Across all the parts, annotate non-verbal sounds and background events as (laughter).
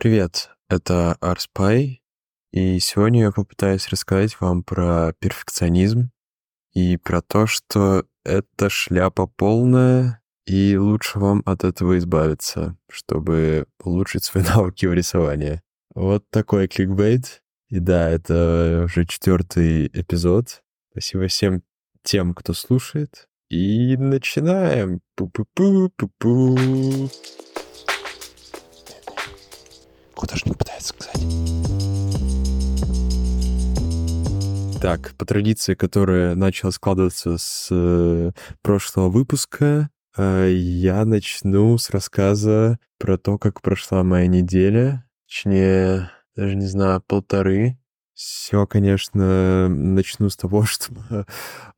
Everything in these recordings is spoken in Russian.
Привет, это Арспай, и сегодня я попытаюсь рассказать вам про перфекционизм и про то, что это шляпа полная, и лучше вам от этого избавиться, чтобы улучшить свои (laughs) навыки в рисовании. Вот такой кликбейт. И да, это уже четвертый эпизод. Спасибо всем тем, кто слушает. И начинаем. Пу-пу-пу-пу-пу. Художник пытается сказать. Так, по традиции, которая начала складываться с э, прошлого выпуска, э, я начну с рассказа про то, как прошла моя неделя. Точнее, даже не знаю, полторы. Все, конечно, начну с того, (laughs) что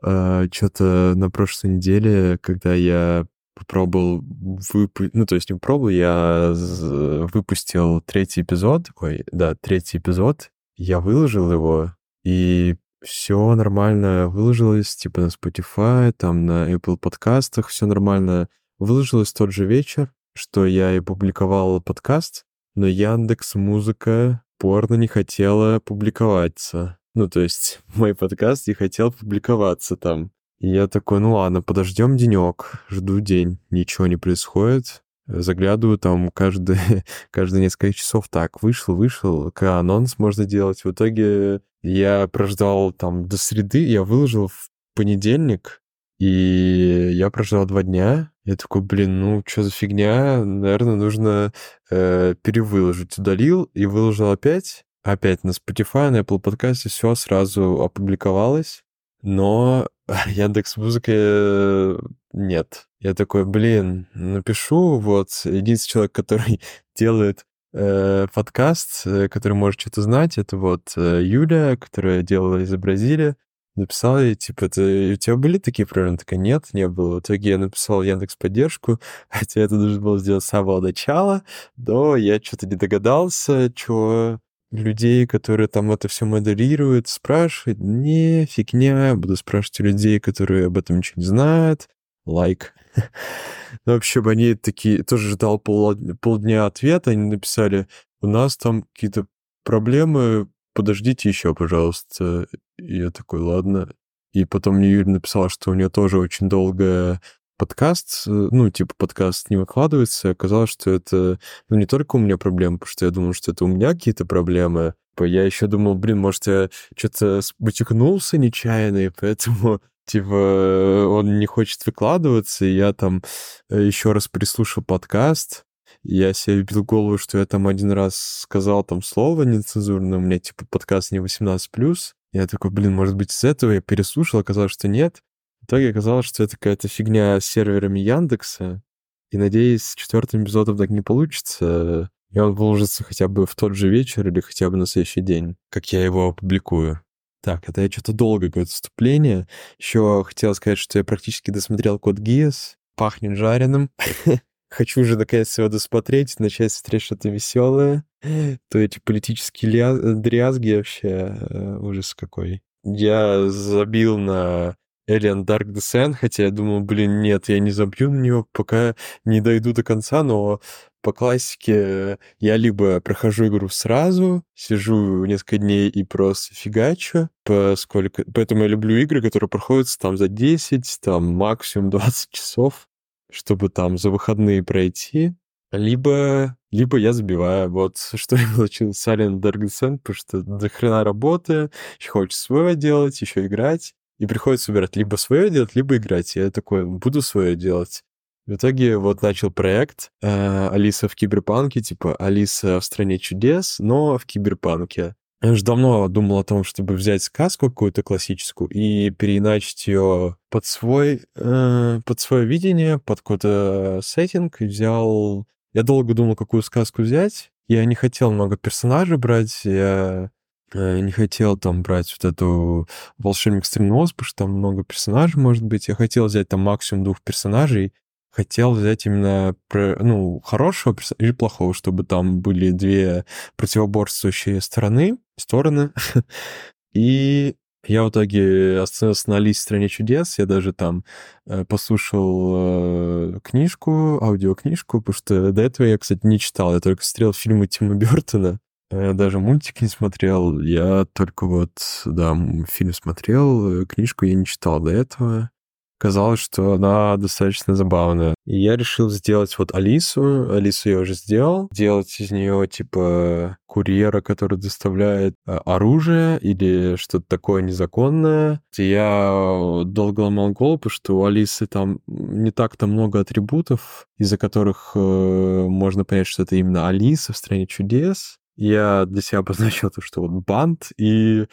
э, что-то на прошлой неделе, когда я попробовал выпустить, ну, то есть не попробовал, я выпустил третий эпизод, ой, да, третий эпизод, я выложил его, и все нормально выложилось, типа на Spotify, там на Apple подкастах, все нормально выложилось тот же вечер, что я и публиковал подкаст, но Яндекс Музыка порно не хотела публиковаться. Ну, то есть (laughs) мой подкаст не хотел публиковаться там. И я такой, ну ладно, подождем денек, жду день, ничего не происходит. Заглядываю там каждые, (laughs) каждые несколько часов так, вышел, вышел, к анонс можно делать. В итоге я прождал там до среды, я выложил в понедельник, и я прождал два дня. Я такой, блин, ну что за фигня? Наверное, нужно э, перевыложить. Удалил и выложил опять. Опять на Spotify, на Apple Podcast все сразу опубликовалось. Но (laughs) Яндекс Музыка э, нет. Я такой, блин, напишу, вот, единственный человек, который (laughs) делает э, подкаст, э, который может что-то знать, это вот э, Юля, которая делала из Бразилии. Написал ей, типа, это, у тебя были такие проблемы? Такая, нет, не было. В итоге я написал Яндекс поддержку, (laughs) хотя это нужно было сделать с самого начала, но я что-то не догадался, что людей, которые там это все моделируют, спрашивать, не, фигня, буду спрашивать у людей, которые об этом ничего не знают, лайк. (laughs) Ну, вообще, они такие, тоже ждал пол, полдня ответа, они написали, у нас там какие-то проблемы, подождите еще, пожалуйста. И я такой, ладно. И потом мне Юля написала, что у нее тоже очень долгая подкаст, э, ну, типа, подкаст не выкладывается, оказалось, что это, ну, не только у меня проблемы, потому что я думал, что это у меня какие-то проблемы, я еще думал, блин, может, я что-то бутикнулся нечаянно, и поэтому, (laughs) типа, он не хочет выкладываться, и я там э, еще раз прислушал подкаст, я себе бил голову, что я там один раз сказал там слово нецензурное, у меня, типа, подкаст не 18+, я такой, блин, может быть, с этого я переслушал, оказалось, что нет. Итоге оказалось, что это какая-то фигня с серверами Яндекса. И надеюсь, с четвертым эпизодом так не получится. И он выложится хотя бы в тот же вечер или хотя бы на следующий день, как я его опубликую. Так, это я что-то долго какое-то вступление. Еще хотел сказать, что я практически досмотрел Код Гиас. Пахнет жареным. (laughs) Хочу уже наконец его досмотреть, начать смотреть что-то веселое. То эти политические дрязги вообще э, ужас какой. Я забил на Alien Dark Descent, хотя я думал, блин, нет, я не забью на него, пока не дойду до конца, но по классике я либо прохожу игру сразу, сижу несколько дней и просто фигачу, поскольку... Поэтому я люблю игры, которые проходят там за 10, там максимум 20 часов, чтобы там за выходные пройти. Либо, либо я забиваю. Вот (laughs) что я получил с Alien Dark Descent, потому что до хрена работы, еще хочется свое делать, еще играть и приходится выбирать либо свое делать, либо играть. Я такой, буду свое делать. В итоге вот начал проект э, Алиса в киберпанке, типа Алиса в стране чудес, но в киберпанке. Я уже давно думал о том, чтобы взять сказку какую-то классическую и переиначить ее под свой, э, под свое видение, под какой-то сеттинг. Взял... Я долго думал, какую сказку взять. Я не хотел много персонажей брать. Я Э, не хотел там брать вот эту волшебник Стремноз, потому что там много персонажей может быть. Я хотел взять там максимум двух персонажей. Хотел взять именно, ну, хорошего или плохого, чтобы там были две противоборствующие стороны, стороны. (laughs) И Я в итоге остановился на Алисе в стране чудес. Я даже там э, послушал э, книжку, аудиокнижку, потому что до этого я, кстати, не читал. Я только смотрел фильмы Тима Бертона. Я даже мультик не смотрел. Я только вот, да, фильм смотрел, книжку я не читал до этого казалось, что она достаточно забавная. И я решил сделать вот Алису. Алису я уже сделал. Делать из нее типа курьера, который доставляет э, оружие или что-то такое незаконное. Я долго ломал голову, что у Алисы там не так-то много атрибутов, из-за которых э, можно понять, что это именно Алиса в «Стране чудес» я для себя обозначил то, что вот бант и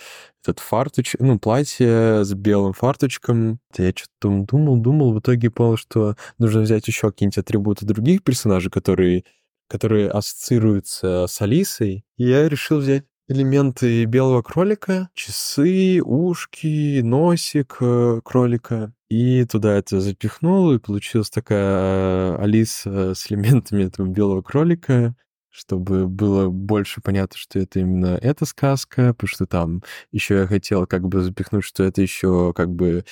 этот фартуч, ну, платье с белым фарточком. Я что-то думал, думал, в итоге понял, что нужно взять еще какие-нибудь атрибуты других персонажей, которые, которые ассоциируются с Алисой. И я решил взять элементы белого кролика, часы, ушки, носик э, кролика. И туда это запихнул, и получилась такая э, Алиса с элементами этого белого кролика чтобы было больше понятно, что это именно эта сказка, потому что там еще я хотел как бы запихнуть, что это еще как бы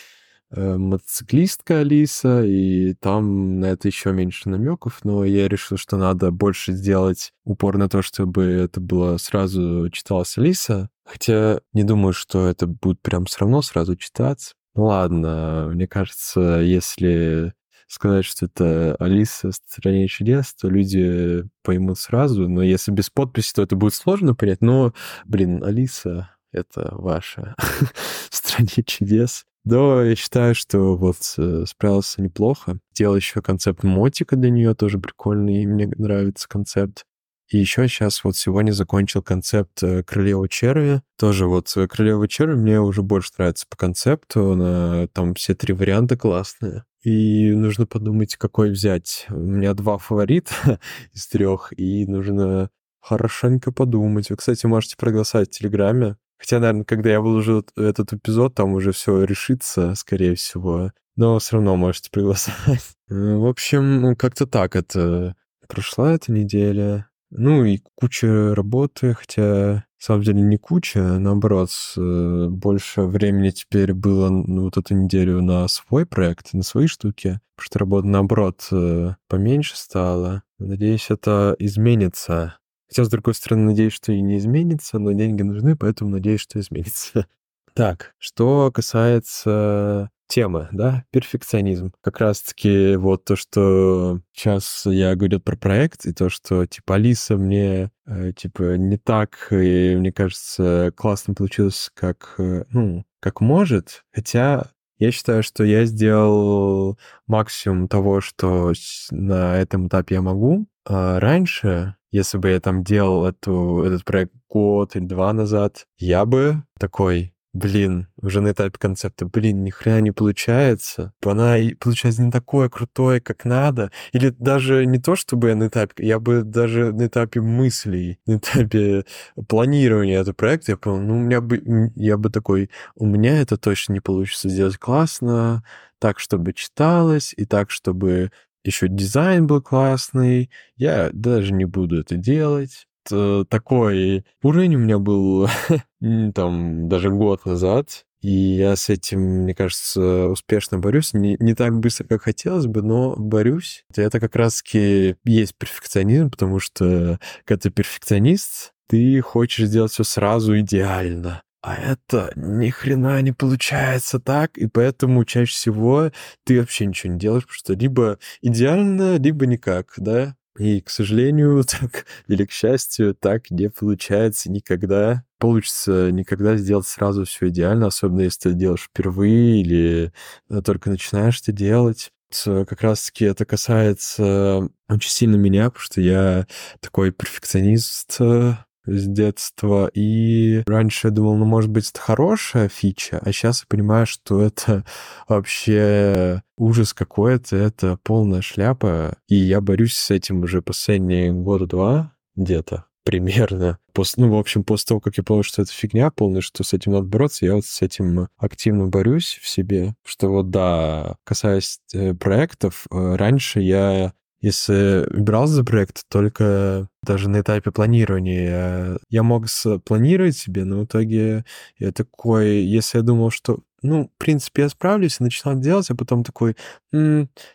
э, мотоциклистка Алиса, и там на это еще меньше намеков, но я решил, что надо больше сделать упор на то, чтобы это было сразу читалась Алиса, хотя не думаю, что это будет прям все равно сразу читаться. Ну ладно, мне кажется, если сказать, что это Алиса в стране чудес, то люди поймут сразу, но если без подписи, то это будет сложно понять, но, блин, Алиса — это ваша (laughs) в стране чудес. Да, я считаю, что вот э, справился неплохо. Делал еще концепт мотика для нее, тоже прикольный, мне нравится концепт. И еще сейчас вот сегодня закончил концепт э, Крылева черви. Тоже вот э, Крылева черви мне уже больше нравится по концепту. Она, там все три варианта классные. И нужно подумать, какой взять. У меня два фаворита (laughs) из трех, и нужно хорошенько подумать. Вы, кстати, можете проголосовать в Телеграме. Хотя, наверное, когда я выложу этот эпизод, там уже все решится, скорее всего. Но все равно можете проголосовать. (laughs) В общем, как-то так это прошла эта неделя. Ну и куча работы, хотя самом деле не куча, а наоборот, э, больше времени теперь было ну, вот эту неделю на свой проект, на свои штуки, потому что работа, наоборот, э, поменьше стала. Надеюсь, это изменится. Хотя, с другой стороны, надеюсь, что и не изменится, но деньги нужны, поэтому надеюсь, что изменится. (laughs) Так, что касается темы, да, перфекционизм. Как раз-таки вот то, что сейчас я говорю про проект, и то, что, типа, Алиса мне, э, типа, не так, и мне кажется, классно получилось, как, э, ну, как может, хотя я считаю, что я сделал максимум того, что на этом этапе я могу. А раньше, если бы я там делал эту, этот проект год или два назад, я бы такой, блин, уже на этапе концепта, блин, ни хрена не получается. Она получается не такое крутое, как надо. Или даже не то, чтобы я на этапе, я бы даже на этапе мыслей, на этапе планирования этого проекта, я понял, ну, у меня бы, я бы такой, у меня это точно не получится сделать классно, так, чтобы читалось, и так, чтобы еще дизайн был классный. Я даже не буду это делать. Э, такой уровень у меня был (laughs) там даже год назад, и я с этим, мне кажется, успешно борюсь. Не, не так быстро, как хотелось бы, но борюсь. Это как раз-таки есть перфекционизм, потому что когда ты перфекционист, ты хочешь сделать все сразу идеально. А это ни хрена не получается так, и поэтому чаще всего ты вообще ничего не делаешь, потому что либо идеально, либо никак, да? И, к сожалению, (laughs) так, или к счастью, так не получается никогда. Получится никогда сделать сразу все идеально, особенно если ты делаешь впервые или э, только начинаешь это делать. Как раз-таки это касается очень сильно меня, потому что я такой перфекционист, э, с детства. И раньше я думал, ну, может быть, это хорошая фича, а сейчас я понимаю, что это (laughs) вообще ужас какой-то, это полная шляпа. И я борюсь с этим уже последние года два где-то примерно. После, ну, в общем, после того, как я понял, что это фигня полная, что с этим надо бороться, я вот с этим активно борюсь в себе. Что вот, да, касаясь э, проектов, э, раньше я если брался за проект, только даже на этапе планирования. Я мог спланировать себе, но в итоге я такой, если я думал, что ну, в принципе, я справлюсь, и начинал делать, а потом такой,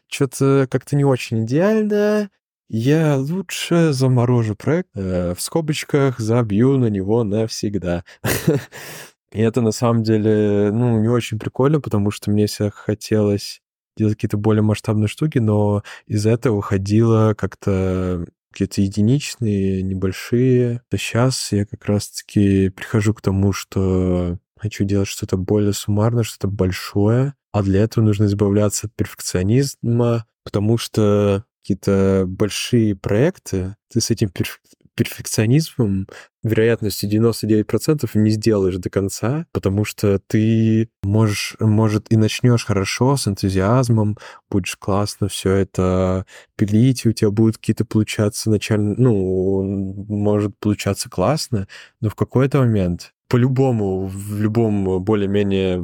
что-то как-то не очень идеально, я лучше заморожу проект, э, в скобочках забью на него навсегда. (laughs) И это на самом деле, ну, не очень прикольно, потому что мне всегда хотелось делать какие-то более масштабные штуки, но из этого выходило как-то какие-то единичные, небольшие. То сейчас я как раз-таки прихожу к тому, что хочу делать что-то более суммарное, что-то большое, а для этого нужно избавляться от перфекционизма, потому что какие-то большие проекты, ты с этим перф перфекционизмом вероятностью 99% не сделаешь до конца, потому что ты можешь, может, и начнешь хорошо, с энтузиазмом, будешь классно все это пилить, и у тебя будут какие-то получаться начально, ну, может получаться классно, но в какой-то момент по-любому в любом более-менее,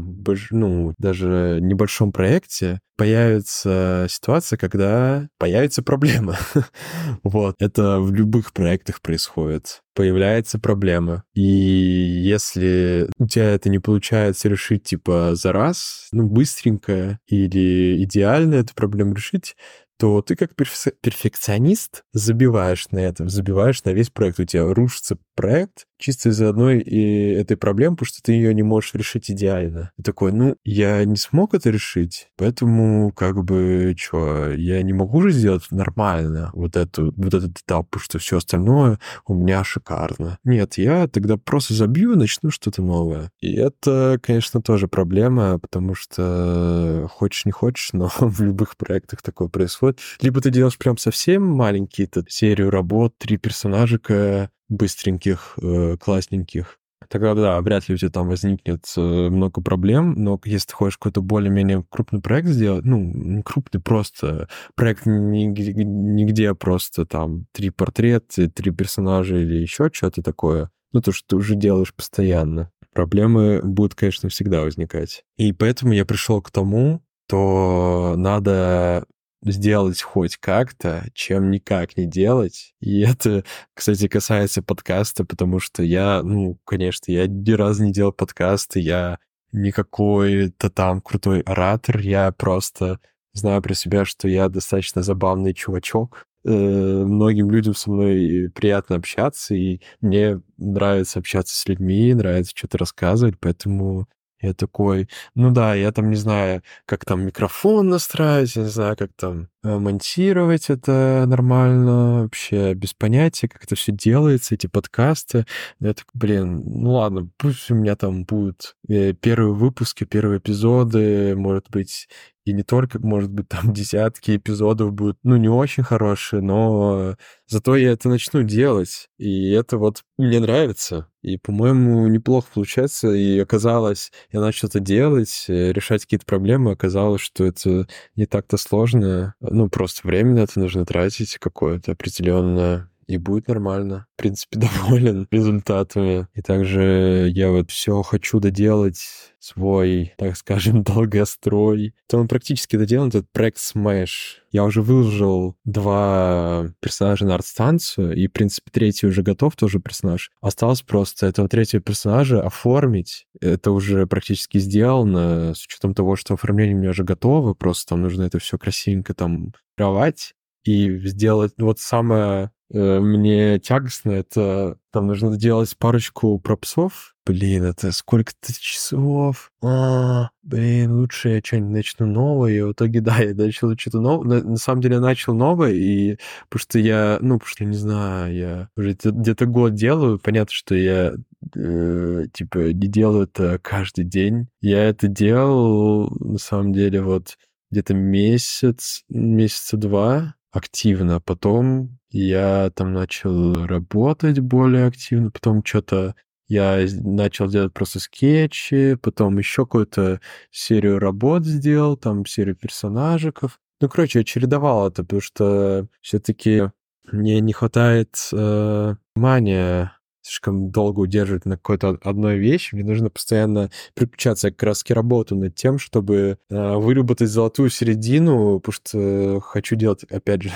ну, даже небольшом проекте появится ситуация, когда появится проблема. (laughs) вот. Это в любых проектах происходит. Появляется проблема. И если у тебя это не получается решить, типа, за раз, ну, быстренько или идеально эту проблему решить, то ты как перфекционист забиваешь на этом, забиваешь на весь проект. У тебя рушится проект чисто из-за одной и этой проблемы, потому что ты ее не можешь решить идеально. И такой, ну, я не смог это решить, поэтому как бы, что, я не могу же сделать нормально вот, эту, вот этот этап, потому что все остальное у меня шикарно. Нет, я тогда просто забью и начну что-то новое. И это, конечно, тоже проблема, потому что хочешь не хочешь, но (laughs) в любых проектах такое происходит. Либо ты делаешь прям совсем маленькие серию работ, три персонажика, быстреньких, э, классненьких, тогда да, вряд ли у тебя там возникнет э, много проблем, но если ты хочешь какой-то более-менее крупный проект сделать, ну, не крупный, просто проект нигде, нигде просто там три портрета, три персонажа или еще что-то такое, ну, то, что ты уже делаешь постоянно, проблемы будут, конечно, всегда возникать. И поэтому я пришел к тому, то надо сделать хоть как-то, чем никак не делать. И это, кстати, касается подкаста, потому что я, ну, конечно, я ни разу не делал подкасты, я не какой-то там крутой оратор, я просто знаю про себя, что я достаточно забавный чувачок. Э, многим людям со мной приятно общаться, и мне нравится общаться с людьми, нравится что-то рассказывать, поэтому я такой, ну да, я там не знаю, как там микрофон настраивать, я не знаю, как там э, монтировать это нормально, вообще без понятия, как это все делается, эти подкасты. Я такой, блин, ну ладно, пусть у меня там будут э, первые выпуски, первые эпизоды, может быть, и не только, может быть, там (laughs) десятки эпизодов будут, ну, не очень хорошие, но зато я это начну делать, и это вот мне нравится. И, по-моему, неплохо получается, и оказалось, я начал это делать, э, решать какие-то проблемы, оказалось, что это не так-то сложно, ну, просто время на это нужно тратить какое-то определенное, и будет нормально. В принципе, (laughs) доволен результатами. И также я вот все хочу доделать свой, так скажем, (laughs) долгострой. То он практически доделан, этот проект Smash. Я уже выложил два персонажа на арт-станцию, и, в принципе, третий уже готов, тоже персонаж. Осталось просто этого третьего персонажа оформить. Это уже практически сделано, с учетом того, что оформление у меня уже готово, просто там нужно это все красивенько там кровать и сделать вот самое мне тягостно, это там нужно делать парочку пропсов. Блин, это сколько-то часов. А, блин, лучше я что-нибудь начну новое. И в итоге, (laughs) да, я начал что-то новое. На, на самом деле я начал новое, и потому что я, ну, потому что, не знаю, я уже где-то год делаю. Понятно, что я э, типа не делаю это каждый день. Я это делал, на самом деле, вот где-то месяц, месяца два активно. Потом я там начал работать более активно, потом что-то я начал делать просто скетчи, потом еще какую-то серию работ сделал, там серию персонажиков. Ну, короче, я чередовал это, потому что все-таки мне не хватает э, внимания слишком долго удерживать на какой-то одной вещи. Мне нужно постоянно переключаться. Я как раз работаю над тем, чтобы э, выработать золотую середину, потому что хочу делать, опять же,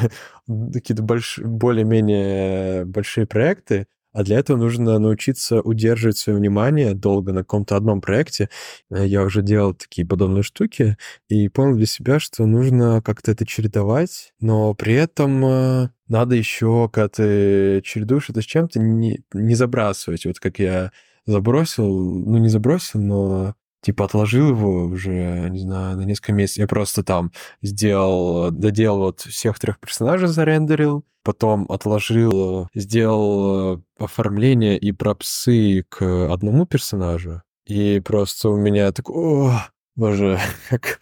(laughs) какие-то больш... более-менее большие проекты, а для этого нужно научиться удерживать свое внимание долго на каком-то одном проекте. Э, я уже делал такие подобные штуки и понял для себя, что нужно как-то это чередовать, но при этом э, надо еще, когда ты чередуешь это с чем-то, не, не забрасывать. Вот как я забросил, ну не забросил, но типа отложил его уже, не знаю, на несколько месяцев. Я просто там сделал, доделал вот всех трех персонажей зарендерил, потом отложил, сделал оформление и пропсы к одному персонажу. И просто у меня такой, о, боже, (laughs) как...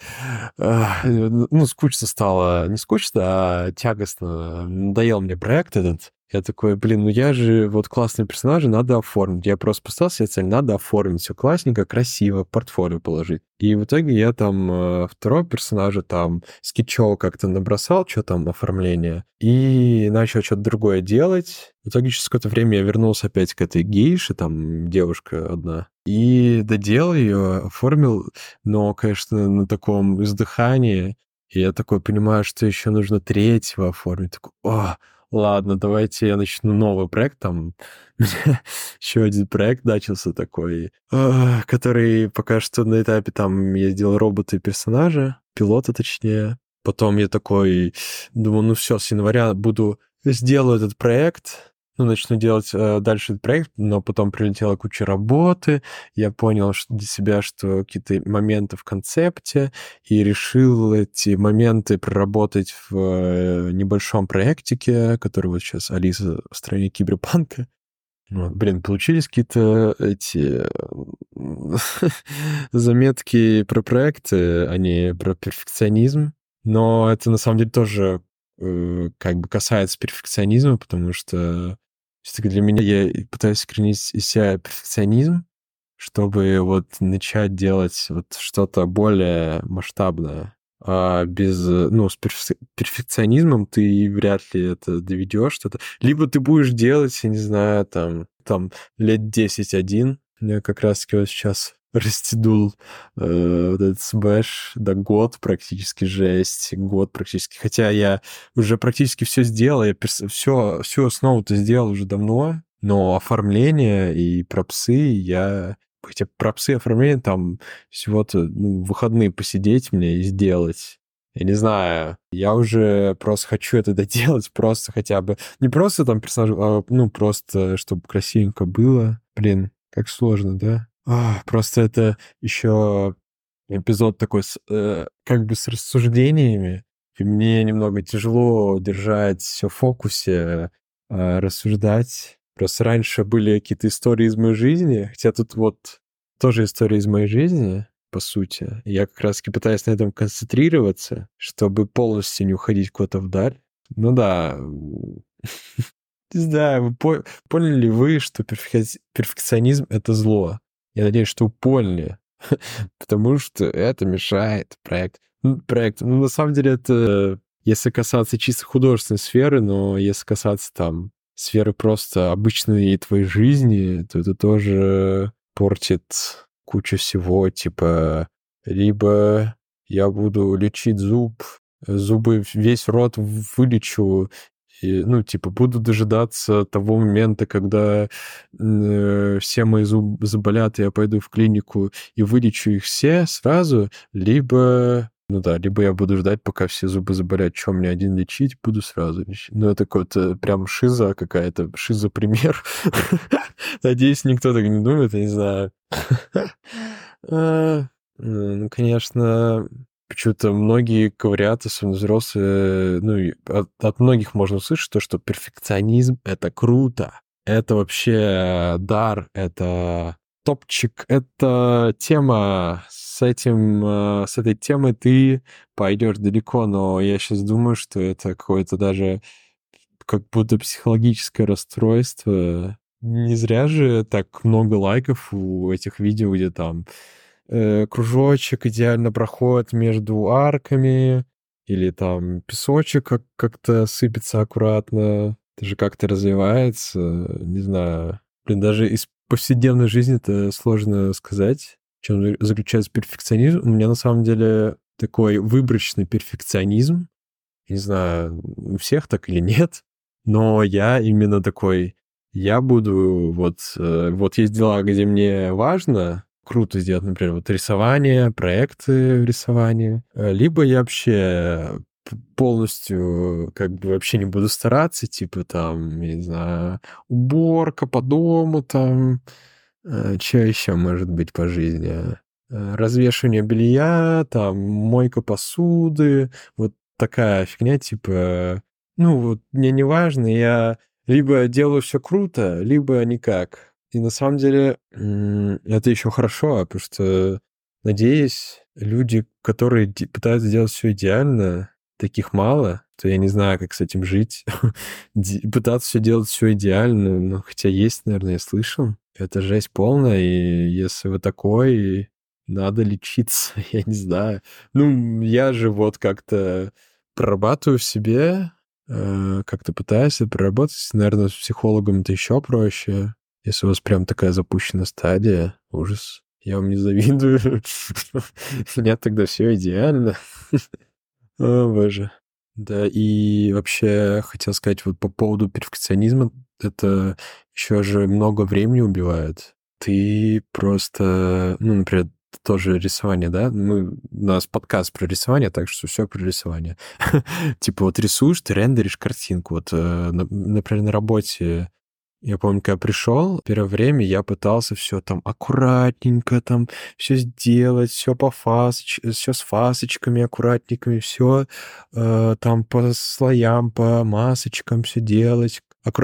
Ну, скучно стало. Не скучно, а тягостно. Надоел мне проект этот. Я такой, блин, ну я же вот классные персонажи, надо оформить. Я просто поставил себе цель, надо оформить все классненько, красиво, портфолио положить. И в итоге я там э, второго персонажа там скетчово как-то набросал, что там оформление, и начал что-то другое делать. В итоге через какое-то время я вернулся опять к этой гейше, там девушка одна, и доделал ее, оформил, но, конечно, на таком издыхании. И я такой понимаю, что еще нужно третьего оформить. Такой, о, ладно, давайте я начну новый проект, там (laughs) еще один проект начался такой, а, который пока что на этапе там я сделал роботы и персонажа, пилота точнее. Потом я такой думаю, ну все, с января буду сделаю этот проект, ну, начну делать э, дальше этот проект, но потом прилетела куча работы, я понял что для себя, что какие-то моменты в концепте, и решил эти моменты проработать в э, небольшом проектике, который вот сейчас Алиса в стране киберпанка. Вот, блин, получились какие-то эти (laughs) заметки про проекты, а не про перфекционизм. Но это на самом деле тоже э, как бы касается перфекционизма, потому что все-таки для меня я пытаюсь искоренить из себя перфекционизм, чтобы вот начать делать вот что-то более масштабное. А без, ну, с перфекционизмом ты вряд ли это доведешь что-то. Либо ты будешь делать, я не знаю, там, там лет 10-1. Я как раз-таки вот сейчас растянул э, вот этот смеш до год практически жесть, год практически. Хотя я уже практически все сделал, я перс... все, всю основу-то сделал уже давно, но оформление и пропсы я... Хотя пропсы оформление там всего-то ну, выходные посидеть мне и сделать. Я не знаю, я уже просто хочу это доделать, (laughs) просто хотя бы... Не просто там персонаж, а ну просто, чтобы красивенько было. Блин, как сложно, да? А, просто это еще эпизод такой с, э, как бы с рассуждениями. И мне немного тяжело держать все в фокусе, э, рассуждать. Просто раньше были какие-то истории из моей жизни, хотя тут вот тоже история из моей жизни, по сути. Я как раз-таки пытаюсь на этом концентрироваться, чтобы полностью не уходить куда-то вдаль. Ну да, (laughs) не знаю, вы по поняли ли вы, что перфекционизм — это зло? Я надеюсь, что вы поняли, (laughs) потому что это мешает проект. Проект, ну, на самом деле, это если касаться чисто художественной сферы, но если касаться там сферы просто обычной твоей жизни, то это тоже портит кучу всего, типа, либо я буду лечить зуб, зубы весь рот вылечу, и, ну, типа, буду дожидаться того момента, когда э, все мои зубы заболят, я пойду в клинику и вылечу их все сразу, либо ну да, либо я буду ждать, пока все зубы заболят, чем мне один лечить, буду сразу лечить. Ну, это какой-то прям шиза какая-то, шиза-пример. (laughs) Надеюсь, никто так не думает, я не знаю. А, (laughs) ну, конечно, Почему-то многие говорят, особенно взрослые, ну, от, от многих можно услышать то, что перфекционизм — это круто, это вообще дар, это топчик, это тема, с этим, э, с этой темой ты пойдешь далеко, но я сейчас думаю, что это какое-то даже как будто психологическое расстройство. Не зря же так много лайков у этих видео, где там э, кружочек идеально проходит между арками, или там песочек как- как-то сыпется аккуратно, это же как-то развивается, не знаю. Блин, даже из повседневной жизни это сложно сказать, в чем заключается перфекционизм. У меня на самом деле такой выборочный перфекционизм. Не знаю, у всех так или нет, но я именно такой, я буду вот, э, вот есть дела, где мне важно, круто сделать, например, вот рисование, проекты рисования, э, либо я вообще полностью как бы вообще не буду стараться, типа там, не знаю, уборка по дому там, э, что еще может быть по жизни? Э, развешивание белья, там, мойка посуды, вот такая фигня, типа, ну вот мне не важно, я либо делаю все круто, либо никак. И на самом деле это еще хорошо, потому что, надеюсь, люди, которые пытаются сделать все идеально, таких мало, то я не знаю, как с этим жить. (laughs) Пытаться все делать все идеально, ну, хотя есть, наверное, я слышал. Это жесть полная, и если вы такой, надо лечиться, (laughs) я не знаю. Ну, я же вот как-то прорабатываю в себе, э, как-то пытаюсь это проработать. Наверное, с психологом это еще проще. Если у вас прям такая запущенная стадия, ужас. Я вам не завидую. (laughs) У меня тогда все идеально. (laughs) О, боже. Да, и вообще хотел сказать вот по поводу перфекционизма, это еще же много времени убивает. Ты просто, ну, например, тоже рисование, да? Мы, у нас подкаст про рисование, так что все про рисование. (laughs) типа вот рисуешь, ты рендеришь картинку. Вот, э, например, на работе я помню, когда пришел, первое время я пытался все там аккуратненько там все сделать, все по фасоч... все с фасочками аккуратненькими, все э, там по слоям, по масочкам все делать.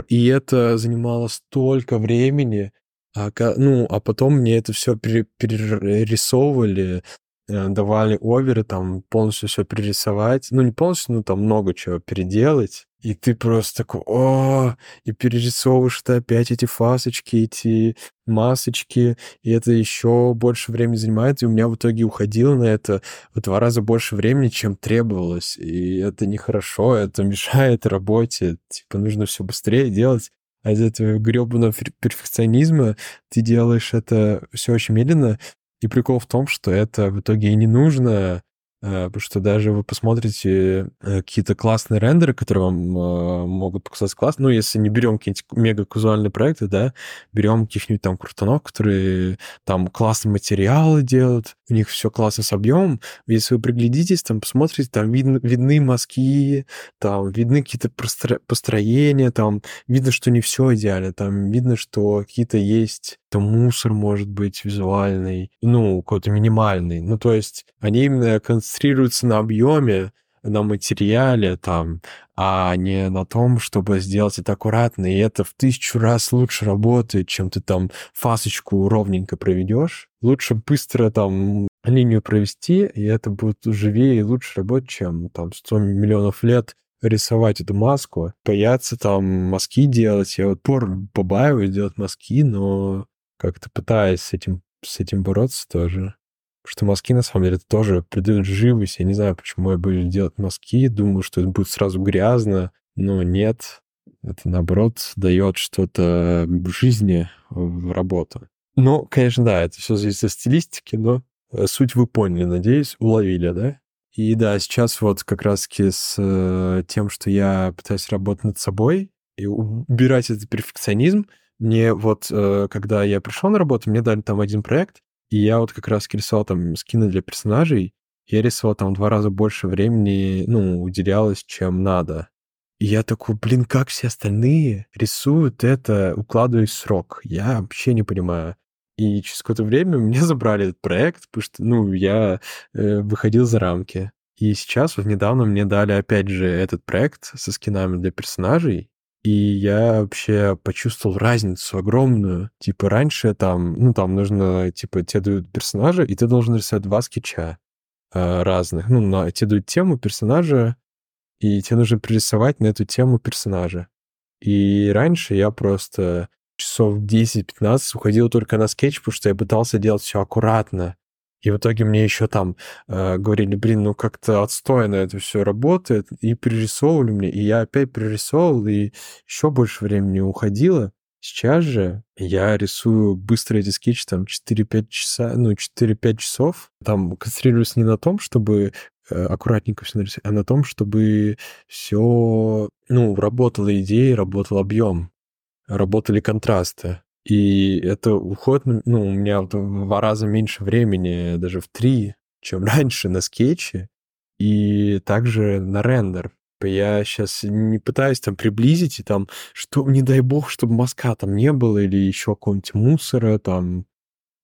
И это занимало столько времени, а, ну, а потом мне это все перерисовывали, давали оверы, там полностью все перерисовать. Ну, не полностью, ну, там много чего переделать. И ты просто такой, о, и перерисовываешь ты опять эти фасочки, эти масочки, и это еще больше времени занимает, и у меня в итоге уходило на это в два раза больше времени, чем требовалось. И это нехорошо, это (laughs) мешает работе. Типа нужно все быстрее делать. А из этого гребаного перфекционизма ты делаешь это все очень медленно. И прикол в том, что это в итоге и не нужно, Э, потому что даже вы посмотрите э, какие-то классные рендеры, которые вам э, могут показаться классно, ну, если не берем какие-нибудь мега-казуальные проекты, да, берем каких-нибудь там крутанов, которые там классные материалы делают, у них все классно с объемом. Если вы приглядитесь, там посмотрите, там видно, видны мазки, там видны какие-то построения, там видно, что не все идеально, там видно, что какие-то есть то мусор может быть визуальный, ну, какой-то минимальный. Ну, то есть они именно концентрируются на объеме, на материале там, а не на том, чтобы сделать это аккуратно. И это в тысячу раз лучше работает, чем ты там фасочку ровненько проведешь. Лучше быстро там линию провести, и это будет живее и лучше работать, чем там 100 миллионов лет рисовать эту маску, бояться там мазки делать. Я вот пор побаиваюсь делать мазки, но как-то пытаясь с этим, с этим бороться тоже. Что мазки, на самом деле, тоже придают живость. Я не знаю, почему я буду делать мазки. Думаю, что это будет сразу грязно. Но нет. Это, наоборот, дает что-то жизни, в работу. Ну, конечно, да, это все зависит от стилистики, но э, суть вы поняли, надеюсь, уловили, да? И да, сейчас вот как раз-таки с э, тем, что я пытаюсь работать над собой и убирать этот перфекционизм, мне вот, э, когда я пришел на работу, мне дали там один проект, и я вот как раз рисовал там скины для персонажей, я рисовал там в два раза больше времени, ну, уделялось, чем надо. И я такой, блин, как все остальные рисуют это, укладываясь срок? Я вообще не понимаю. И через какое-то время (laughs) мне забрали этот проект, потому что, ну, я э, выходил за рамки. И сейчас, вот недавно мне дали, опять же, этот проект со скинами для персонажей, и я вообще почувствовал разницу огромную. Типа раньше там, ну там нужно, типа тебе дают персонажа, и ты должен рисовать два скетча э, разных. Ну, на, тебе дают тему персонажа, и тебе нужно пририсовать на эту тему персонажа. И раньше я просто часов 10-15 уходил только на скетч, потому что я пытался делать все аккуратно. И в итоге мне еще там э, говорили, блин, ну как-то отстойно это все работает, и перерисовывали мне, и я опять перерисовывал, и еще больше времени уходило. Сейчас же я рисую быстро эти скетчи, там, 4-5 часа, ну, 4-5 часов. Там концентрируюсь не на том, чтобы э, аккуратненько все нарисовать, а на том, чтобы все, ну, работала идея, работал объем, работали контрасты. И это уходит, ну, у меня в два раза меньше времени, даже в три, чем (laughs) раньше на скетче, и также на рендер. Я сейчас не пытаюсь там приблизить, и там, что, не дай бог, чтобы мазка там не было, или еще какого-нибудь мусора там.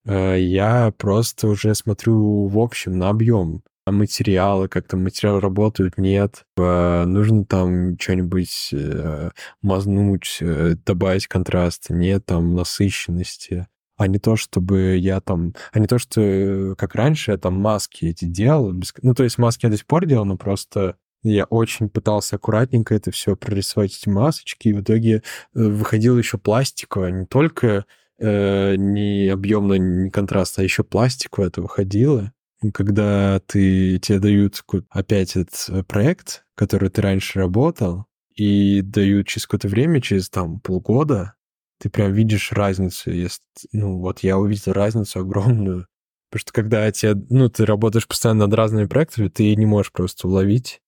Э, я просто уже смотрю в общем на объем. Материалы, как там материалы работают, нет. Э, нужно там что-нибудь э, мазнуть, добавить контраста, нет там насыщенности а не то, чтобы я там... А не то, что как раньше я там маски эти делал. Без... Ну, то есть маски я до сих пор делал, но просто я очень пытался аккуратненько это все прорисовать, эти масочки, и в итоге э, выходило еще пластиковое, не только э, не объемно, не контраст, а еще пластиковое это выходило. Когда ты, тебе дают опять этот э, проект, который ты раньше работал, и дают через какое-то время, через там полгода, ты прям видишь разницу. Если, ну, вот я увидел разницу огромную. Потому что когда тебе, ну, ты работаешь постоянно над разными проектами, ты не можешь просто уловить,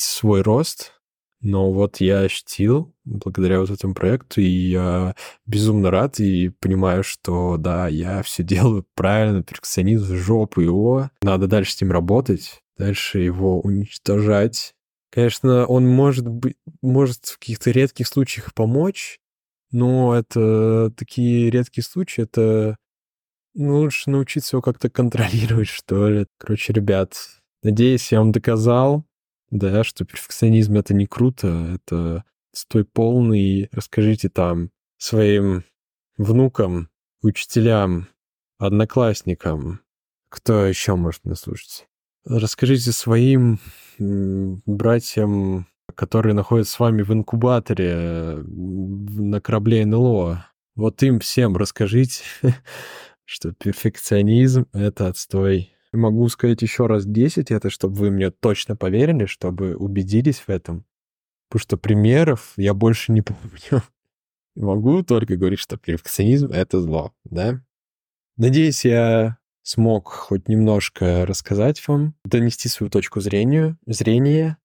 свой рост, но вот я ощутил благодаря вот этому проекту, и я безумно рад и понимаю, что да, я все делаю правильно, перфекционизм, жопу его. Надо дальше с ним работать, дальше его уничтожать. Конечно, он может быть, может в каких-то редких случаях помочь, но это такие редкие случаи, это ну, лучше научиться его как-то контролировать, что ли. Короче, ребят, надеюсь, я вам доказал, да, что перфекционизм — это не круто, это стой полный, расскажите там своим внукам, учителям, одноклассникам, кто еще может нас слушать. Расскажите своим братьям, которые находятся с вами в инкубаторе на корабле НЛО. Вот им всем расскажите, (laughs) что перфекционизм — это отстой. Могу сказать еще раз 10 это, чтобы вы мне точно поверили, чтобы убедились в этом. Потому что примеров я больше не (laughs) помню. Могу только говорить, что перфекционизм — это зло, да? Надеюсь, я смог хоть немножко рассказать вам, донести свою точку зрения, зрения,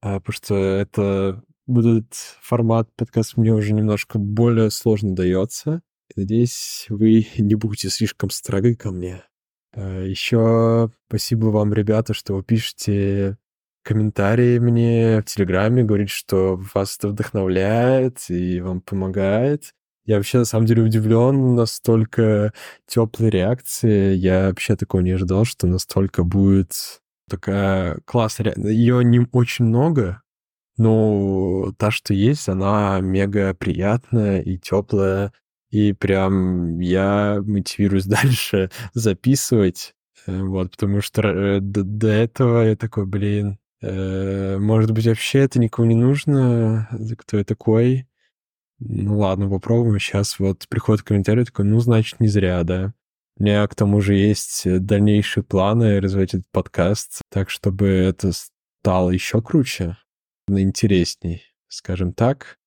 а, потому что это будет формат подкаста мне уже немножко более сложно дается. Надеюсь, вы (laughs) не будете слишком строги ко мне. А, Еще спасибо вам, ребята, что вы пишете комментарии мне в Телеграме, говорите, что вас это вдохновляет и вам помогает. Я вообще, на самом деле, удивлен настолько теплой реакции. Я вообще такого не ожидал, что настолько будет такая классная. Ее не очень много, но та, что есть, она мега приятная и теплая. И прям я мотивируюсь (laughs) дальше записывать. Э, вот, потому что э, до, до этого я такой, блин, э, может быть, вообще это никому не нужно, кто я такой. Ну ладно, попробуем. Сейчас вот приходит комментарий такой, ну, значит, не зря, да. У меня к тому же есть дальнейшие планы развивать этот подкаст так, чтобы это стало еще круче, интересней, скажем так.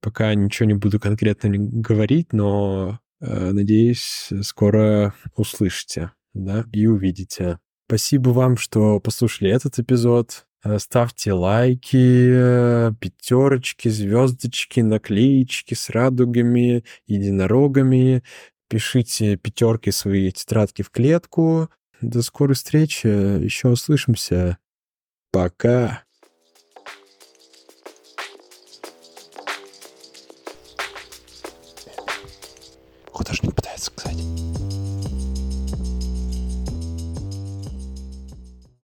Пока ничего не буду конкретно говорить, но э, надеюсь, скоро услышите, да, и увидите. Спасибо вам, что послушали этот эпизод. Э, ставьте лайки, пятерочки, звездочки, наклеечки с радугами, единорогами. Пишите пятерки свои тетрадки в клетку. До скорой встречи. Еще услышимся. Пока. даже не пытается